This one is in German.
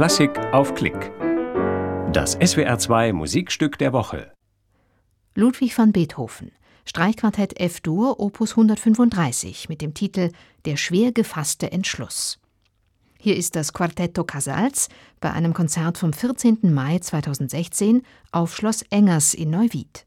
Klassik auf Klick. Das SWR2 Musikstück der Woche. Ludwig van Beethoven, Streichquartett F-Dur, Opus 135 mit dem Titel Der schwer gefasste Entschluss. Hier ist das Quartetto Casals bei einem Konzert vom 14. Mai 2016 auf Schloss Engers in Neuwied.